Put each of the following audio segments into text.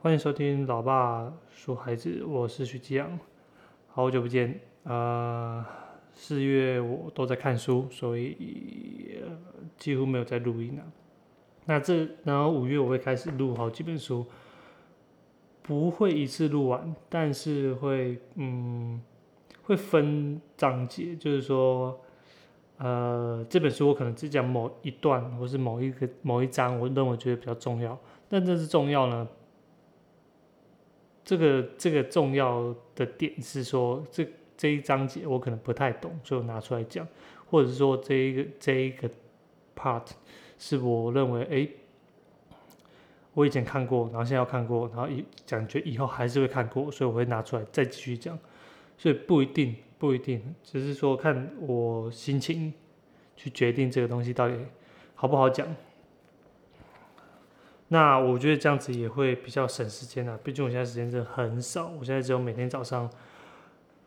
欢迎收听老爸说孩子，我是徐基阳，好久不见。呃，四月我都在看书，所以、几乎没有在录音啊。那这然后五月我会开始录好几本书，不会一次录完，但是会嗯会分章节，就是说。呃，这本书我可能只讲某一段，或是某一个某一章，我认为觉得比较重要。但这是重要呢？这个这个重要的点是说，这这一章节我可能不太懂，所以我拿出来讲，或者是说这一个这一个 part 是我认为，哎，我以前看过，然后现在要看过，然后一感觉以后还是会看过，所以我会拿出来再继续讲。所以不一定。不一定，只是说看我心情去决定这个东西到底好不好讲。那我觉得这样子也会比较省时间啊，毕竟我现在时间真的很少，我现在只有每天早上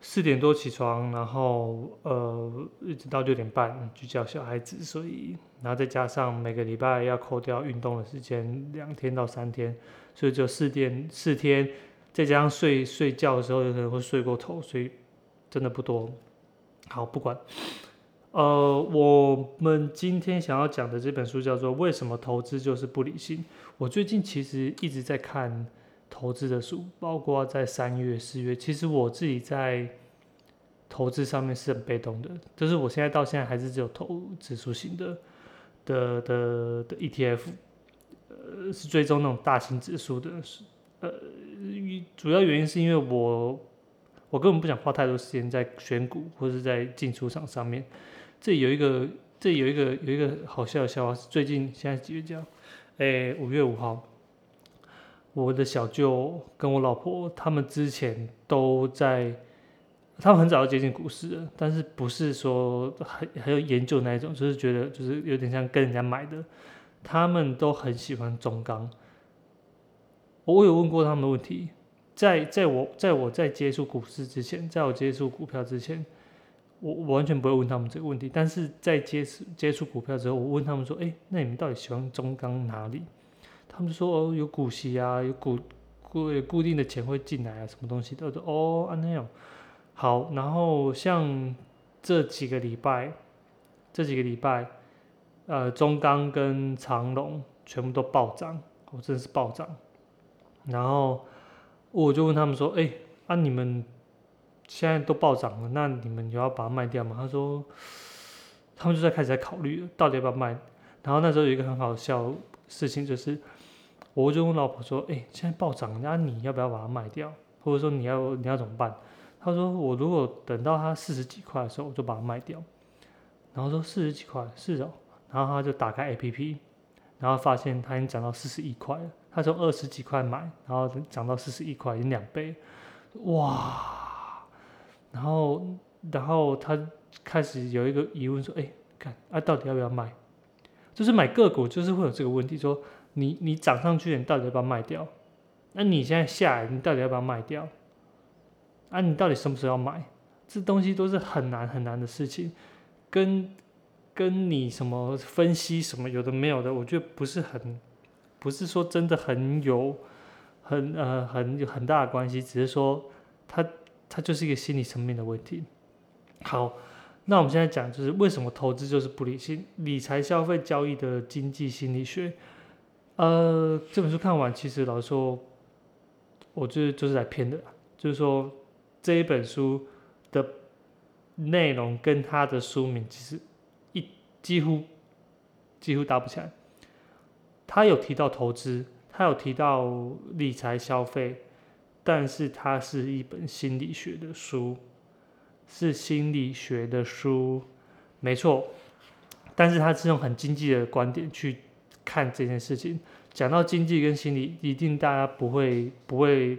四点多起床，然后呃一直到六点半去教小孩子，所以然后再加上每个礼拜要扣掉运动的时间两天到三天，所以只有四天四天，再加上睡睡觉的时候有可能会睡过头，所以。真的不多，好不管，呃，我们今天想要讲的这本书叫做《为什么投资就是不理性》。我最近其实一直在看投资的书，包括在三月、四月。其实我自己在投资上面是很被动的，就是我现在到现在还是只有投指数型的的的的 ETF，呃，是追踪那种大型指数的，是呃，主要原因是因为我。我根本不想花太多时间在选股或是在进出场上面。这有一个，这有一个有一个好笑的笑话，是最近现在几月几号？哎，五月五号。我的小舅跟我老婆他们之前都在，他们很早就接近股市了，但是不是说很很有研究那一种，就是觉得就是有点像跟人家买的。他们都很喜欢中钢。我有问过他们的问题。在在我在我在接触股市之前，在我接触股票之前，我我完全不会问他们这个问题。但是在接触接触股票之后，我问他们说：“哎，那你们到底喜欢中钢哪里？”他们说：“哦，有股息啊，有股固固定的钱会进来啊，什么东西的。”我说：“哦，那样好。”然后像这几个礼拜，这几个礼拜，呃，中钢跟长隆全部都暴涨，我真的是暴涨。然后。我就问他们说：“哎，啊，你们现在都暴涨了，那你们就要把它卖掉吗？”他说：“他们就在开始在考虑到底要不要卖。”然后那时候有一个很好笑事情，就是我就问老婆说：“哎，现在暴涨，那你要不要把它卖掉？或者说你要你要怎么办？”他说：“我如果等到它四十几块的时候，我就把它卖掉。”然后说：“四十几块是哦。”然后他就打开 A P P，然后发现它已经涨到四十一块了。他从二十几块买，然后涨到四十一块，已经两倍，哇！然后，然后他开始有一个疑问说：“哎，看啊，到底要不要卖？就是买个股，就是会有这个问题，说你你涨上去，你到底要不要卖掉？那你现在下来，你到底要不要卖掉？啊，你到底什么时候要买？这东西都是很难很难的事情，跟跟你什么分析什么有的没有的，我觉得不是很。”不是说真的很有，很呃很有很大的关系，只是说它它就是一个心理层面的问题。好，那我们现在讲就是为什么投资就是不理性，理财、消费、交易的经济心理学。呃，这本书看完，其实老实说，我就是就是来骗的，就是说这一本书的内容跟它的书名其实一几乎几乎搭不起来。他有提到投资，他有提到理财消费，但是它是一本心理学的书，是心理学的书，没错。但是他是用很经济的观点去看这件事情。讲到经济跟心理，一定大家不会不会，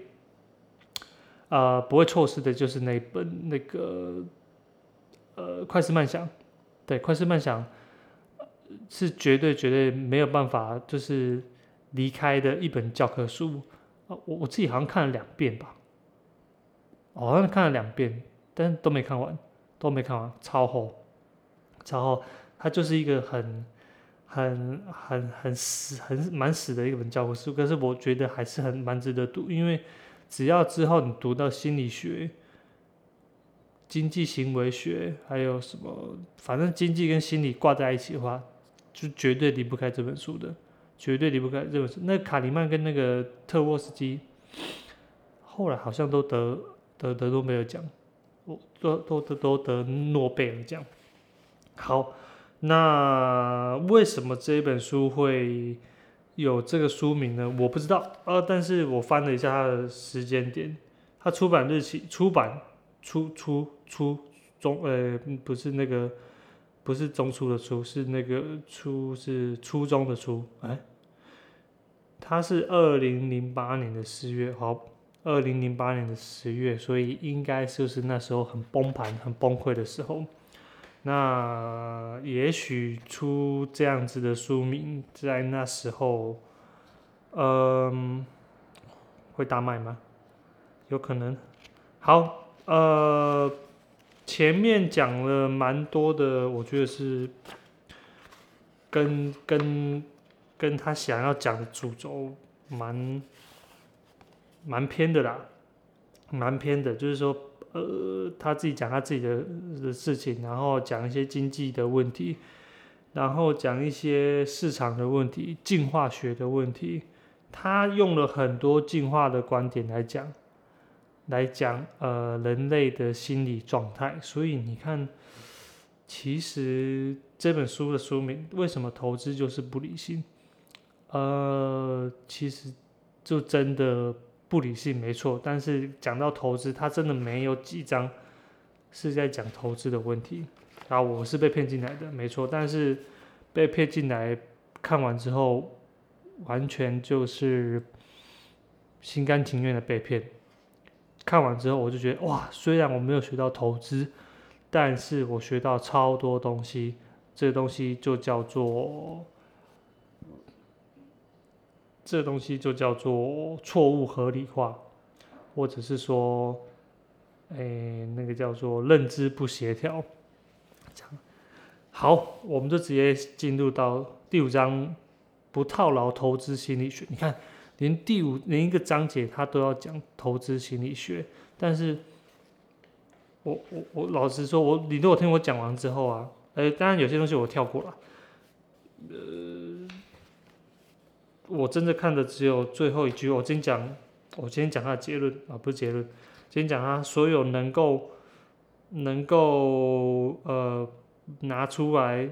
呃，不会错失的就是那本那个，呃，快思慢想，对，快思慢想。是绝对绝对没有办法，就是离开的一本教科书！我我自己好像看了两遍吧，好像看了两遍，但都没看完，都没看完，超厚，超厚。它就是一个很很很很死很蛮死的一本教科书，可是我觉得还是很蛮值得读，因为只要之后你读到心理学、经济行为学，还有什么，反正经济跟心理挂在一起的话，就绝对离不开这本书的，绝对离不开这本书。那卡里曼跟那个特沃斯基，后来好像都得得得诺贝尔奖，都都都都得诺贝尔奖。好。那为什么这一本书会有这个书名呢？我不知道，呃，但是我翻了一下它的时间点，它出版日期、出版、初初初中，呃，不是那个，不是中初的初，是那个初是初中的初，哎，他是二零零八年的十月，好，二零零八年的十月，所以应该就是那时候很崩盘、很崩溃的时候。那也许出这样子的书名，在那时候，嗯，会大卖吗？有可能。好，呃，前面讲了蛮多的，我觉得是跟跟跟他想要讲的主轴蛮蛮偏的啦，蛮偏的，就是说。呃，他自己讲他自己的的事情，然后讲一些经济的问题，然后讲一些市场的问题、进化学的问题。他用了很多进化的观点来讲，来讲呃人类的心理状态。所以你看，其实这本书的书名为什么投资就是不理性？呃，其实就真的。不理性没错，但是讲到投资，他真的没有几章是在讲投资的问题。啊，我是被骗进来的，没错，但是被骗进来看完之后，完全就是心甘情愿的被骗。看完之后，我就觉得哇，虽然我没有学到投资，但是我学到超多东西。这东西就叫做。这东西就叫做错误合理化，或者是说，哎，那个叫做认知不协调。好，我们就直接进入到第五章，不套牢投资心理学。你看，连第五连一个章节他都要讲投资心理学，但是，我我我老实说，我你如果听我讲完之后啊，呃，当然有些东西我跳过了，呃。我真的看的只有最后一句。我今天讲，我今天讲他的结论啊，不是结论。今天讲他所有能够能够呃拿出来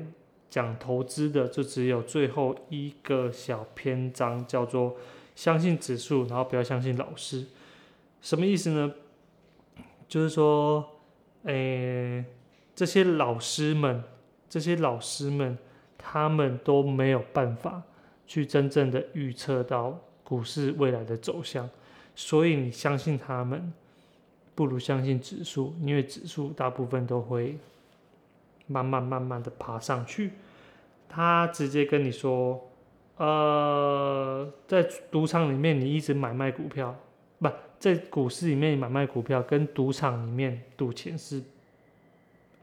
讲投资的，就只有最后一个小篇章，叫做相信指数，然后不要相信老师。什么意思呢？就是说，诶，这些老师们，这些老师们，他们都没有办法。去真正的预测到股市未来的走向，所以你相信他们，不如相信指数，因为指数大部分都会慢慢慢慢的爬上去。他直接跟你说，呃，在赌场里面你一直买卖股票，不在股市里面买卖股票，跟赌场里面赌钱是，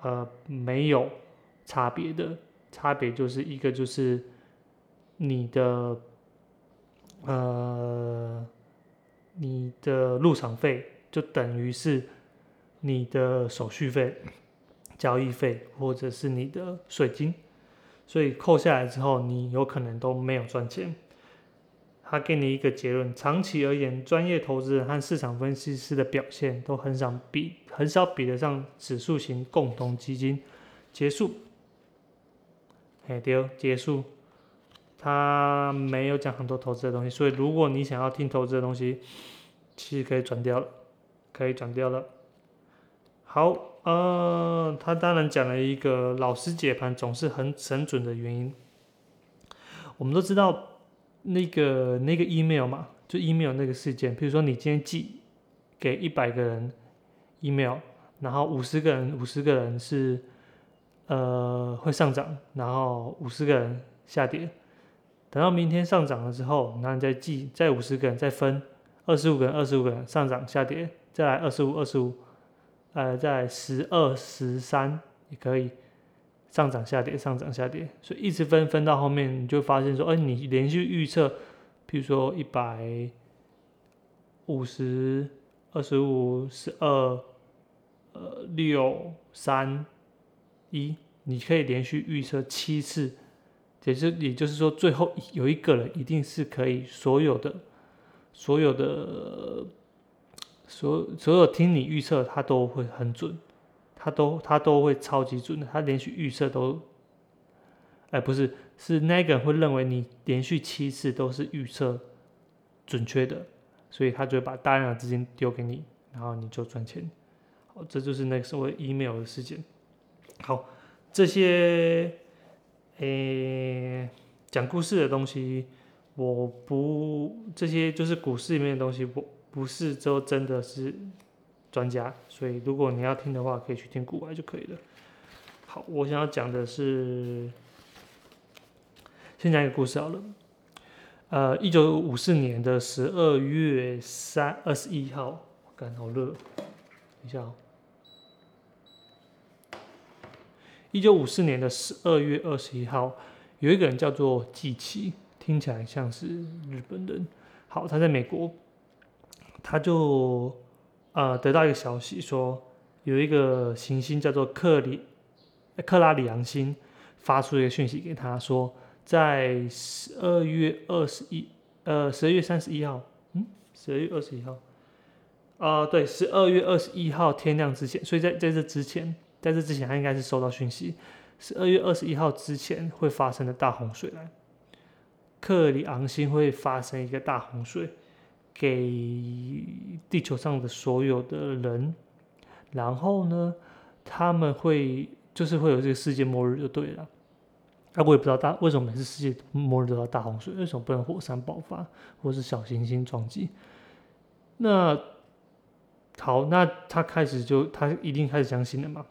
呃，没有差别的，差别就是一个就是。你的呃，你的入场费就等于是你的手续费、交易费或者是你的税金，所以扣下来之后，你有可能都没有赚钱。他给你一个结论：长期而言，专业投资人和市场分析师的表现都很少比很少比得上指数型共同基金。结束，哎，丢，结束。他没有讲很多投资的东西，所以如果你想要听投资的东西，其实可以转掉了，可以转掉了。好，呃，他当然讲了一个老师解盘总是很神准的原因。我们都知道那个那个 email 嘛，就 email 那个事件，比如说你今天寄给一百个人 email，然后五十个人五十个人是呃会上涨，然后五十个人下跌。等到明天上涨了之后，然后再记，再五十个人再分，二十五个人，二十五个人上涨下跌，再来二十五，二十五，呃，在十二十三也可以，上涨下跌上涨下跌，所以一直分分到后面，你就发现说，哎，你连续预测，比如说一百五十二十五十二呃六三一，你可以连续预测七次。也是，也就是说，最后有一个人一定是可以所有的、所有的、所所有听你预测，他都会很准，他都他都会超级准的，他连续预测都，哎，不是，是那个人会认为你连续七次都是预测准确的，所以他就会把大量的资金丢给你，然后你就赚钱。好，这就是那个所谓 email 的事件。好，这些。诶，讲故事的东西，我不这些就是股市里面的东西，我不是就真的是专家，所以如果你要听的话，可以去听古外就可以了。好，我想要讲的是，先讲一个故事好了。呃，一九五四年的十二月三二十一号，感好热，等一下哦。一九五四年的十二月二十一号，有一个人叫做季奇，听起来像是日本人。好，他在美国，他就呃得到一个消息，说有一个行星叫做克里克拉里昂星，发出一个讯息给他说，在十二月二十一呃十二月三十一号，嗯，十二月二十一号，啊对，十二月二十一号天亮之前，所以在在这之前。在这之前，他应该是收到讯息，十二月二十一号之前会发生的大洪水来，克里昂星会发生一个大洪水，给地球上的所有的人，然后呢，他们会就是会有这个世界末日就对了。啊，我也不知道大为什么每次世界末日都要大洪水，为什么不能火山爆发或是小行星撞击？那好，那他开始就他一定开始相信了嘛？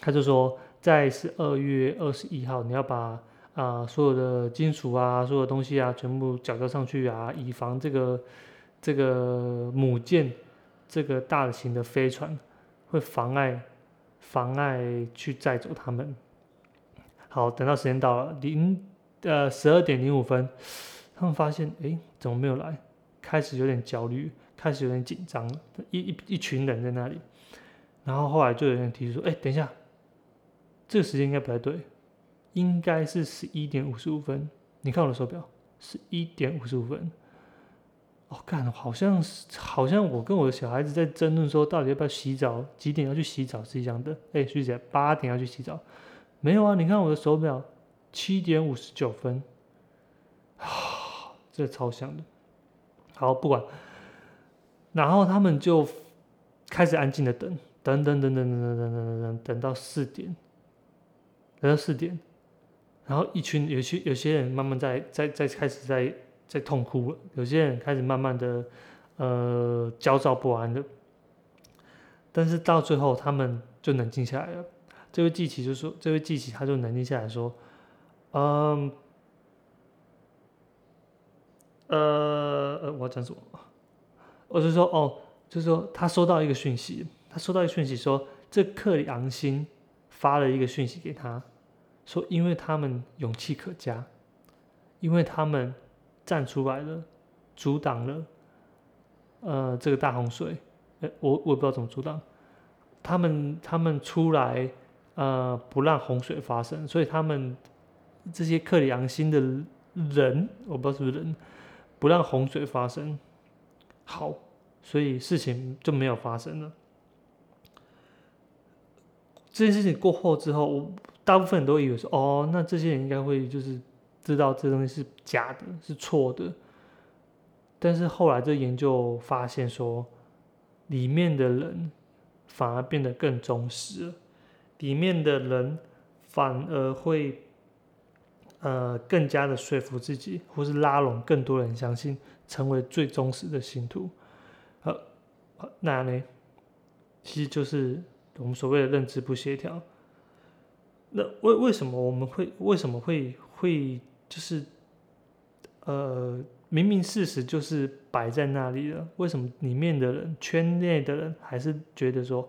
他就说，在十二月二十一号，你要把啊所有的金属啊，所有东西啊，全部缴交上去啊，以防这个这个母舰这个大型的飞船会妨碍妨碍去载走他们。好，等到时间到了零呃十二点零五分，他们发现哎怎么没有来？开始有点焦虑，开始有点紧张，一一一群人在那里，然后后来就有人提出说，哎等一下。这个时间应该不太对，应该是十一点五十五分。你看我的手表，十一点五十五分。哦，干，好像是，好像我跟我的小孩子在争论说，到底要不要洗澡，几点要去洗澡是一样的。哎，徐姐，八点要去洗澡，没有啊？你看我的手表，七点五十九分。啊，这超像的。好，不管。然后他们就开始安静的等，等等等等等等等等等，等到四点。等到四点，然后一群有些有些人慢慢在在在开始在在痛哭了，有些人开始慢慢的呃焦躁不安的，但是到最后他们就冷静下来了。这位记起就说：“这位记起他就冷静下来说，嗯，呃呃，我要讲什么？我是说哦，就是说他收到一个讯息，他收到一个讯息说这克里昂星。”发了一个讯息给他，说因为他们勇气可嘉，因为他们站出来了，阻挡了，呃，这个大洪水，呃，我我也不知道怎么阻挡，他们他们出来，呃，不让洪水发生，所以他们这些克里昂星的人，我不知道是不是人，不让洪水发生，好，所以事情就没有发生了。这件事情过后之后，我大部分人都以为说，哦，那这些人应该会就是知道这东西是假的，是错的。但是后来这研究发现说，里面的人反而变得更忠实了，里面的人反而会呃更加的说服自己，或是拉拢更多人相信，成为最忠实的信徒。呃，那呢，其实就是。我们所谓的认知不协调，那为为什么我们会为什么会会就是呃明明事实就是摆在那里了，为什么里面的人圈内的人还是觉得说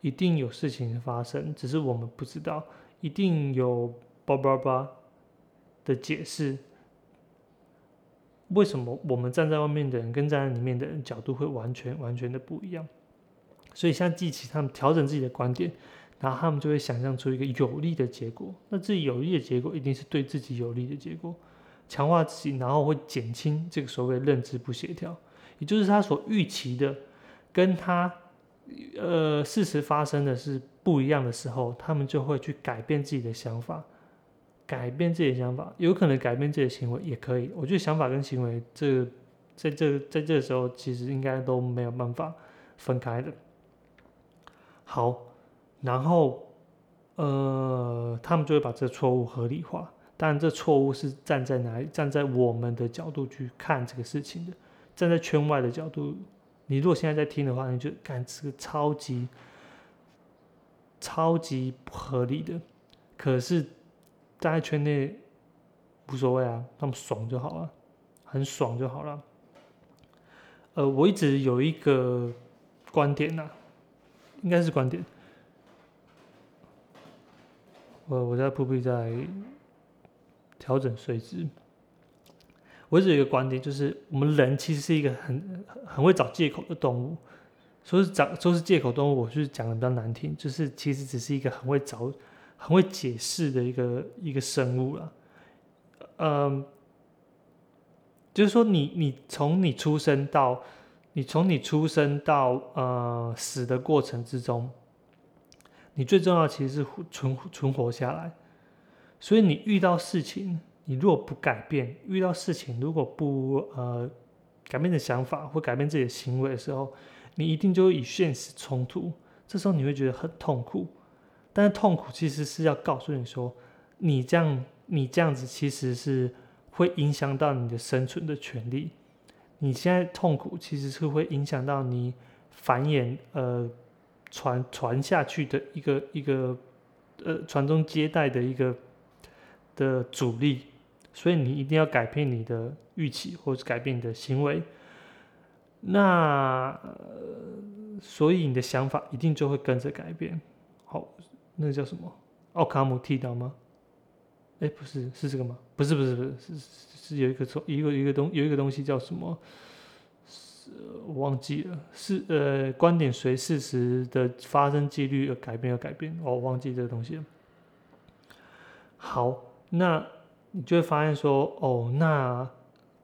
一定有事情发生，只是我们不知道，一定有叭叭叭的解释。为什么我们站在外面的人跟站在里面的人角度会完全完全的不一样？所以像记起他们调整自己的观点，然后他们就会想象出一个有利的结果。那自己有利的结果一定是对自己有利的结果，强化自己，然后会减轻这个所谓认知不协调，也就是他所预期的跟他呃事实发生的是不一样的时候，他们就会去改变自己的想法。改变自己的想法，有可能改变自己的行为也可以。我觉得想法跟行为，这在这在这时候，其实应该都没有办法分开的。好，然后呃，他们就会把这错误合理化。当然，这错误是站在哪里？站在我们的角度去看这个事情的。站在圈外的角度，你如果现在在听的话，你就感这个超级超级不合理的。可是。在圈内无所谓啊，他们爽就好了，很爽就好了。呃，我一直有一个观点呐，应该是观点。我我在瀑布在调整睡姿。我一直有一个观点，就是我们人其实是一个很很会找借口的动物。说是找说是借口动物，我是讲的比较难听，就是其实只是一个很会找。很会解释的一个一个生物了，嗯，就是说你你从你出生到你从你出生到呃死的过程之中，你最重要其实是存存活下来，所以你遇到事情，你如果不改变，遇到事情如果不呃改变的想法或改变自己的行为的时候，你一定就会与现实冲突，这时候你会觉得很痛苦。但是痛苦其实是要告诉你说，你这样你这样子其实是会影响到你的生存的权利。你现在痛苦其实是会影响到你繁衍呃传传下去的一个一个呃传宗接代的一个的阻力，所以你一定要改变你的预期或者改变你的行为。那所以你的想法一定就会跟着改变。好。那叫什么？奥卡姆剃刀吗？哎，不是，是这个吗？不是，不是，不是，是是有一个错一个一个东有一个东西叫什么？是我忘记了。是呃，观点随事实的发生几率而改变而改变。我忘记这个东西了。好，那你就会发现说，哦，那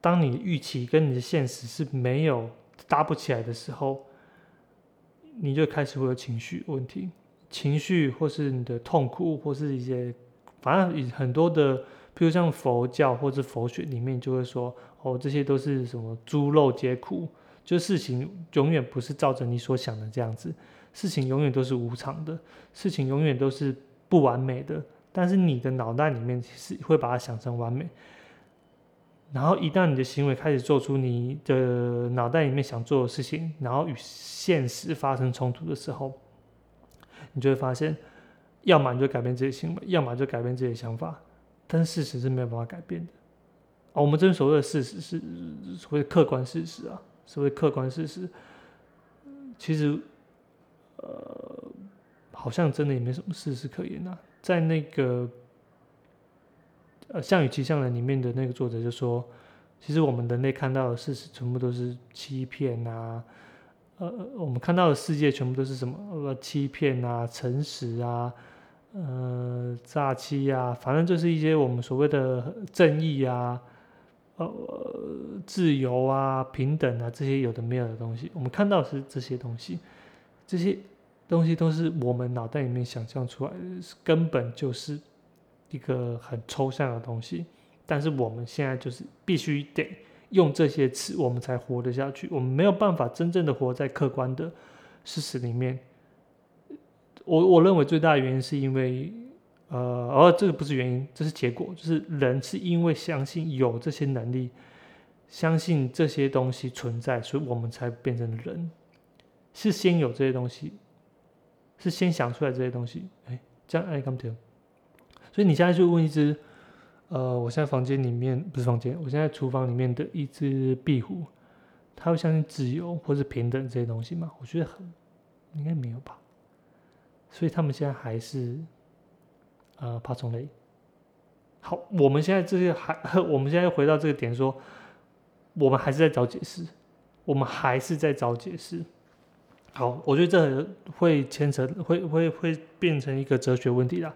当你预期跟你的现实是没有搭不起来的时候，你就开始会有情绪问题。情绪，或是你的痛苦，或是一些，反正很多的，比如像佛教或者佛学里面就会说，哦，这些都是什么猪肉皆苦，就事情永远不是照着你所想的这样子，事情永远都是无常的，事情永远都是不完美的，但是你的脑袋里面是会把它想成完美，然后一旦你的行为开始做出你的脑袋里面想做的事情，然后与现实发生冲突的时候。你就会发现，要么你就改变自己行为，要么就改变自己想法，但事实是没有办法改变的。啊，我们这边所谓的事实是所谓客观事实啊，所谓客观事实，其实，呃，好像真的也没什么事实可言啊。在那个，呃，《项羽骑象人》里面的那个作者就说，其实我们人类看到的事实全部都是欺骗啊。呃，我们看到的世界全部都是什么？呃，欺骗啊，诚实啊，呃，诈欺啊，反正就是一些我们所谓的正义啊，呃，自由啊，平等啊，这些有的没有的东西。我们看到是这些东西，这些东西都是我们脑袋里面想象出来的，根本就是一个很抽象的东西。但是我们现在就是必须得。用这些词，我们才活得下去。我们没有办法真正的活在客观的事实里面。我我认为最大的原因是因为，呃，而这个不是原因，这是结果，就是人是因为相信有这些能力，相信这些东西存在，所以我们才变成人。是先有这些东西，是先想出来这些东西。哎，这样哎，come to。所以你现在就问一只。呃，我现在房间里面不是房间，我现在厨房里面的一只壁虎，它会相信自由或是平等这些东西吗？我觉得很应该没有吧。所以他们现在还是呃爬虫类。好，我们现在这些还，我们现在回到这个点说，我们还是在找解释，我们还是在找解释。好，我觉得这会牵扯，会会会变成一个哲学问题啦。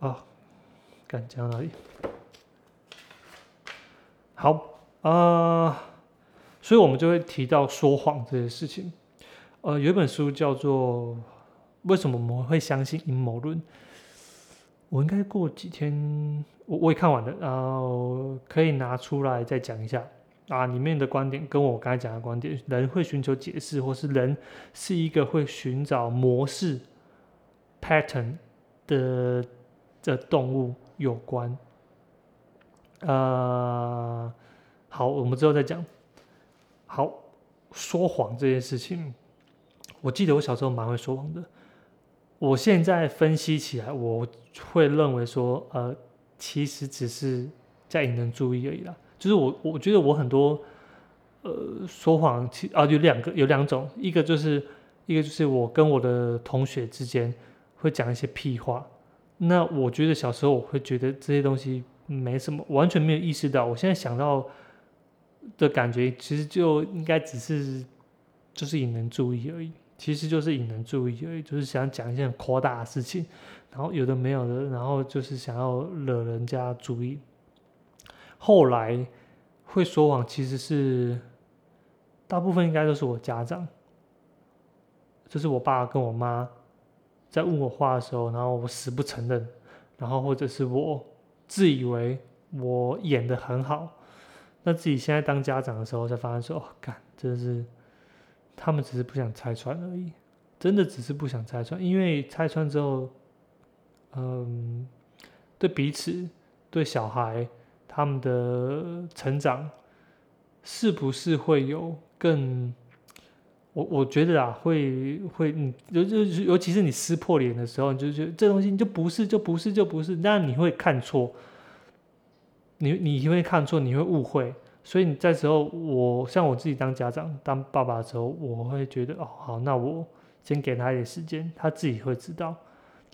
啊，敢讲哪里？好啊，所以我们就会提到说谎这件事情。呃，有一本书叫做《为什么我们会相信阴谋论》，我应该过几天我我也看完了，然后可以拿出来再讲一下。啊，里面的观点跟我刚才讲的观点，人会寻求解释，或是人是一个会寻找模式 pattern 的的动物有关。呃，好，我们之后再讲。好，说谎这件事情，我记得我小时候蛮会说谎的。我现在分析起来，我会认为说，呃，其实只是在引人注意而已啦。就是我，我觉得我很多，呃，说谎，其啊有两个，有两种，一个就是一个就是我跟我的同学之间会讲一些屁话，那我觉得小时候我会觉得这些东西没什么，完全没有意识到，我现在想到的感觉，其实就应该只是就是引人注意而已，其实就是引人注意而已，就是想讲一些很夸大的事情，然后有的没有的，然后就是想要惹人家注意。后来会说谎，其实是大部分应该都是我家长，就是我爸跟我妈在问我话的时候，然后我死不承认，然后或者是我自以为我演的很好，那自己现在当家长的时候才发现说，哦，干，真的是他们只是不想拆穿而已，真的只是不想拆穿，因为拆穿之后，嗯，对彼此，对小孩。他们的成长是不是会有更？我我觉得啊，会会，你尤尤尤其是你撕破脸的时候，你就觉得这东西就不是，就不是，就不是，那你会看错，你你会看错，你会误会。所以你在时候，我像我自己当家长、当爸爸的时候，我会觉得哦，好，那我先给他一点时间，他自己会知道，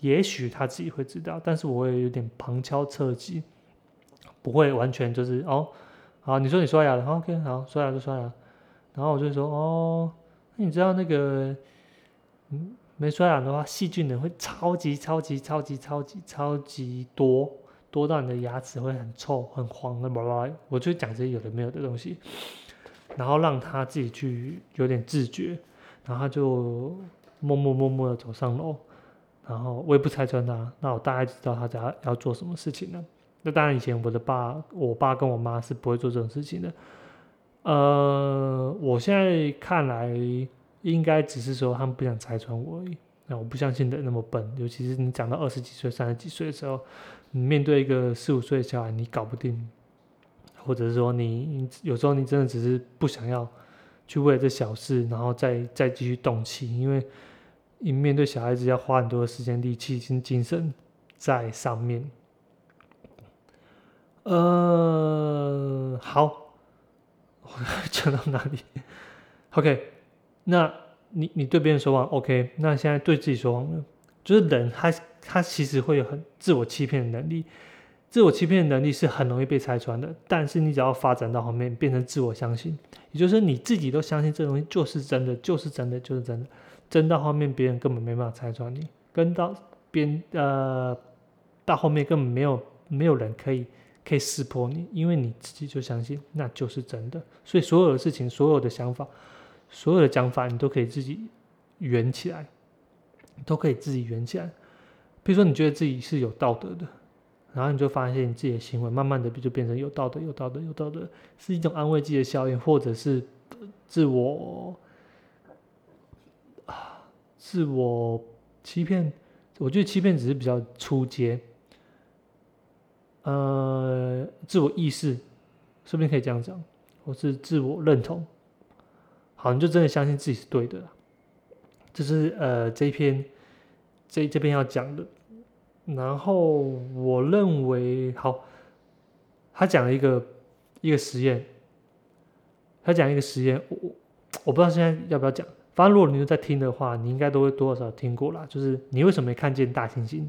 也许他自己会知道，但是我会有点旁敲侧击。不会完全就是哦，好，你说你刷牙了，OK，好，刷牙就刷牙，然后我就说哦，那你知道那个，嗯，没刷牙的话，细菌呢会超级超级超级超级超级多，多到你的牙齿会很臭很黄的，叭叭，我就讲这些有的没有的东西，然后让他自己去有点自觉，然后他就默默默默的走上楼，然后我也不拆穿他，那我大概知道他家要做什么事情了。那当然，以前我的爸、我爸跟我妈是不会做这种事情的。呃，我现在看来，应该只是说他们不想拆穿我而已。那我不相信的那么笨，尤其是你长到二十几岁、三十几岁的时候，你面对一个四五岁的小孩，你搞不定，或者是说你有时候你真的只是不想要去为了这小事，然后再再继续动气，因为你面对小孩子要花很多的时间、力气、跟精神在上面。呃，好，讲到哪里？OK，那你你对别人说谎，OK，那现在对自己说谎呢？就是人他他其实会有很自我欺骗的能力，自我欺骗的能力是很容易被拆穿的。但是你只要发展到后面变成自我相信，也就是你自己都相信这东西就是真的，就是真的，就是真的，真到后面别人根本没办法拆穿你，跟到边呃到后面根本没有没有人可以。可以识破你，因为你自己就相信那就是真的，所以所有的事情、所有的想法、所有的讲法，你都可以自己圆起来，都可以自己圆起来。比如说，你觉得自己是有道德的，然后你就发现你自己的行为慢慢的就变成有道德、有道德、有道德，是一种安慰剂的效应，或者是自我啊自我欺骗。我觉得欺骗只是比较初阶。呃，自我意识，说不定可以这样讲，或是自我认同。好，你就真的相信自己是对的。这是呃这一篇这这边要讲的。然后我认为，好，他讲了一个一个实验，他讲一个实验，我我不知道现在要不要讲。反正如果你都在听的话，你应该都会多少听过啦。就是你为什么没看见大猩猩？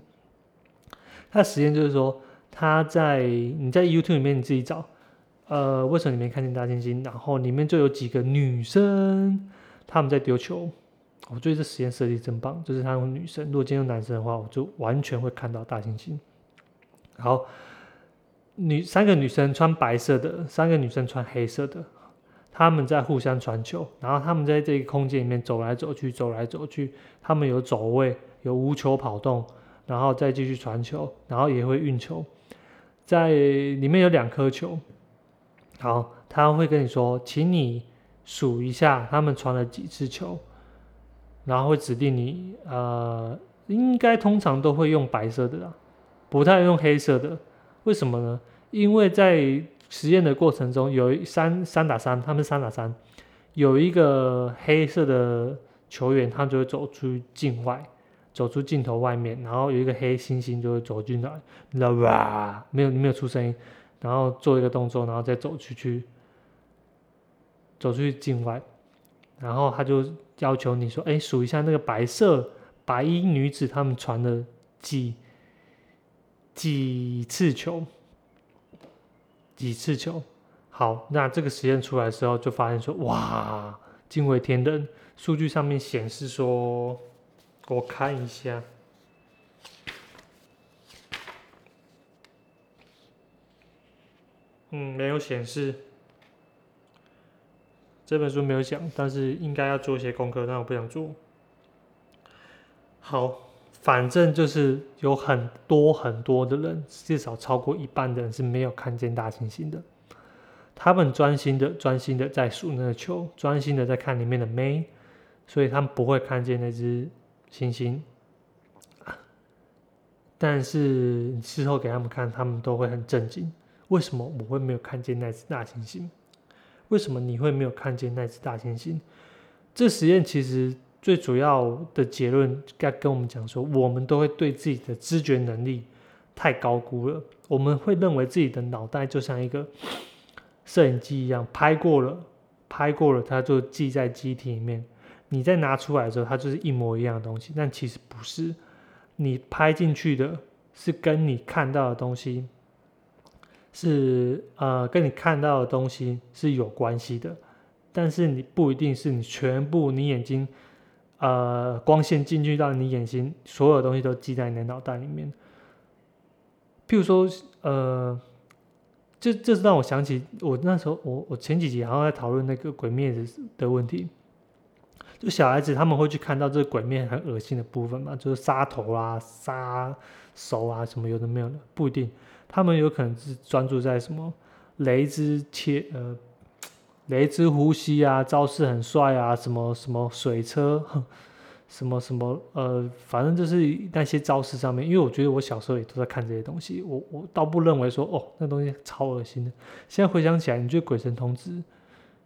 他的实验就是说，他在你在 YouTube 里面你自己找，呃，为什么你没看见大猩猩？然后里面就有几个女生，他们在丢球。我觉得这实验设计真棒，就是他用女生，如果今天用男生的话，我就完全会看到大猩猩。好，女三个女生穿白色的，三个女生穿黑色的，他们在互相传球，然后他们在这个空间里面走来走去，走来走去，他们有走位，有无球跑动，然后再继续传球，然后也会运球，在里面有两颗球。好，他会跟你说，请你数一下他们传了几次球，然后会指定你，呃，应该通常都会用白色的啦。不太用黑色的，为什么呢？因为在实验的过程中，有三三打三，他们三打三，有一个黑色的球员，他就会走出境外，走出镜头外面，然后有一个黑猩猩就会走进来，你知道吧？没有没有出声音，然后做一个动作，然后再走出去，走出去境外，然后他就要求你说，哎，数一下那个白色白衣女子他们传的几。几次球？几次球？好，那这个实验出来的时候，就发现说，哇，惊为天人！数据上面显示说，我看一下，嗯，没有显示。这本书没有讲，但是应该要做一些功课，但我不想做。好。反正就是有很多很多的人，至少超过一半的人是没有看见大猩猩的。他们专心的、专心的在数那个球，专心的在看里面的妹，所以他们不会看见那只猩猩。但是事后给他们看，他们都会很震惊：为什么我会没有看见那只大猩猩？为什么你会没有看见那只大猩猩？这实验其实。最主要的结论该跟我们讲说，我们都会对自己的知觉能力太高估了。我们会认为自己的脑袋就像一个摄影机一样，拍过了，拍过了，它就记在机体里面。你再拿出来的时候，它就是一模一样的东西。但其实不是，你拍进去的是跟你看到的东西是呃，跟你看到的东西是有关系的。但是你不一定是你全部你眼睛。呃，光线进去到你眼睛，所有东西都记在你的脑袋里面。譬如说，呃，这这是让我想起我那时候，我我前几集好像在讨论那个鬼灭的的问题。就小孩子他们会去看到这个鬼面很恶心的部分嘛，就是杀头啊、杀手啊什么有的没有的，不一定。他们有可能是专注在什么雷之切呃。雷之呼吸啊，招式很帅啊，什么什么水车，什么什么呃，反正就是那些招式上面。因为我觉得我小时候也都在看这些东西，我我倒不认为说哦，那东西超恶心的。现在回想起来，你觉得《鬼神童子》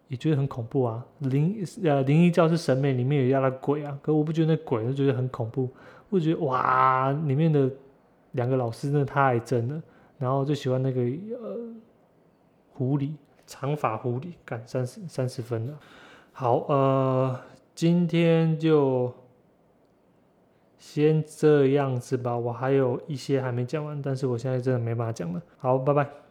也觉得很恐怖啊？灵呃灵异教室审美里面有压的鬼啊，可我不觉得那鬼，就觉得很恐怖。我觉得哇，里面的两个老师真的太真了，然后就喜欢那个呃狐狸。长发狐狸，干三十三十分了。好，呃，今天就先这样子吧。我还有一些还没讲完，但是我现在真的没办法讲了。好，拜拜。